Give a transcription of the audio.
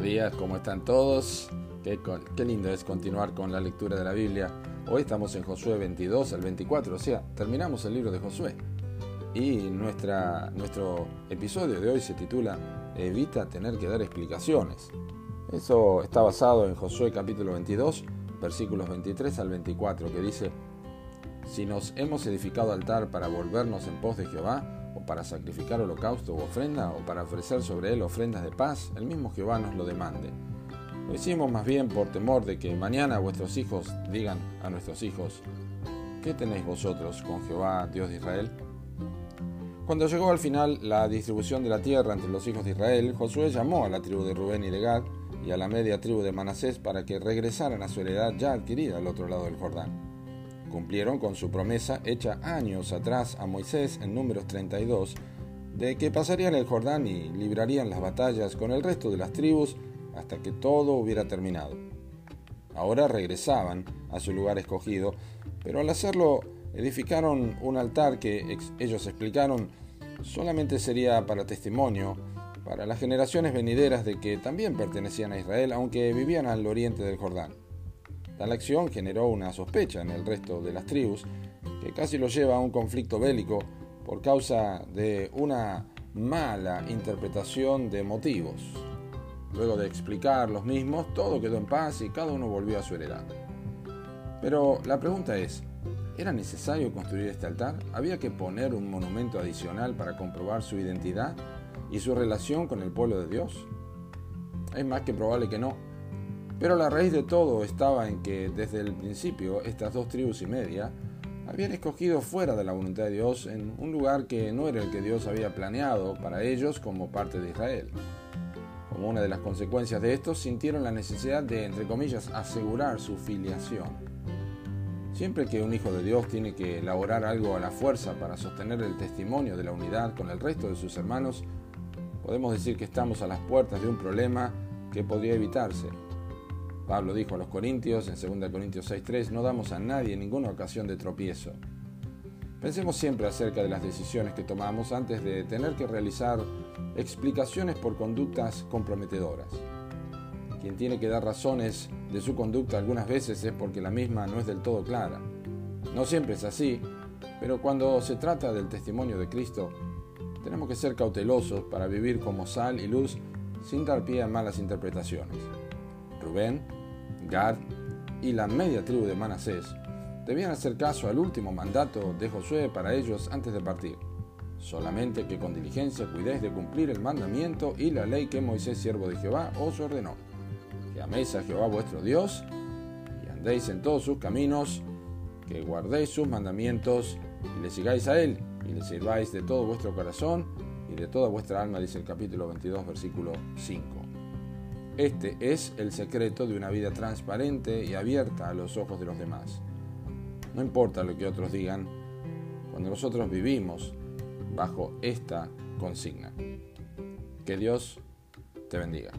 Buenos días, ¿cómo están todos? Qué, lindo es continuar con la lectura de la Biblia. Hoy estamos en Josué 22 al 24, o sea, terminamos el libro de Josué. Y nuestra, nuestro episodio de hoy se titula Evita tener que dar explicaciones. Eso está basado en Josué capítulo 22, versículos 23 al 24, que dice, Si nos hemos edificado altar para volvernos en pos de Jehová, para sacrificar holocausto u ofrenda, o para ofrecer sobre él ofrendas de paz, el mismo Jehová nos lo demande. Lo hicimos más bien por temor de que mañana vuestros hijos digan a nuestros hijos, ¿qué tenéis vosotros con Jehová, Dios de Israel? Cuando llegó al final la distribución de la tierra entre los hijos de Israel, Josué llamó a la tribu de Rubén y de Gad y a la media tribu de Manasés para que regresaran a su heredad ya adquirida al otro lado del Jordán cumplieron con su promesa hecha años atrás a Moisés en números 32, de que pasarían el Jordán y librarían las batallas con el resto de las tribus hasta que todo hubiera terminado. Ahora regresaban a su lugar escogido, pero al hacerlo edificaron un altar que ellos explicaron solamente sería para testimonio para las generaciones venideras de que también pertenecían a Israel, aunque vivían al oriente del Jordán. Tal acción generó una sospecha en el resto de las tribus, que casi lo lleva a un conflicto bélico por causa de una mala interpretación de motivos. Luego de explicar los mismos, todo quedó en paz y cada uno volvió a su heredad. Pero la pregunta es, ¿era necesario construir este altar? ¿Había que poner un monumento adicional para comprobar su identidad y su relación con el pueblo de Dios? Es más que probable que no, pero la raíz de todo estaba en que desde el principio estas dos tribus y media habían escogido fuera de la voluntad de Dios en un lugar que no era el que Dios había planeado para ellos como parte de Israel. Como una de las consecuencias de esto, sintieron la necesidad de, entre comillas, asegurar su filiación. Siempre que un hijo de Dios tiene que elaborar algo a la fuerza para sostener el testimonio de la unidad con el resto de sus hermanos, podemos decir que estamos a las puertas de un problema que podría evitarse Pablo dijo a los Corintios en 2 Corintios 6.3, no damos a nadie ninguna ocasión de tropiezo. Pensemos siempre acerca de las decisiones que tomamos antes de tener que realizar explicaciones por conductas comprometedoras. Quien tiene que dar razones de su conducta algunas veces es porque la misma no es del todo clara. No siempre es así, pero cuando se trata del testimonio de Cristo, tenemos que ser cautelosos para vivir como sal y luz sin dar pie a malas interpretaciones. Rubén Gad y la media tribu de Manasés debían hacer caso al último mandato de Josué para ellos antes de partir. Solamente que con diligencia cuidéis de cumplir el mandamiento y la ley que Moisés, siervo de Jehová, os ordenó. Que améis a Jehová vuestro Dios y andéis en todos sus caminos, que guardéis sus mandamientos y le sigáis a Él y le sirváis de todo vuestro corazón y de toda vuestra alma, dice el capítulo 22, versículo 5. Este es el secreto de una vida transparente y abierta a los ojos de los demás. No importa lo que otros digan, cuando nosotros vivimos bajo esta consigna. Que Dios te bendiga.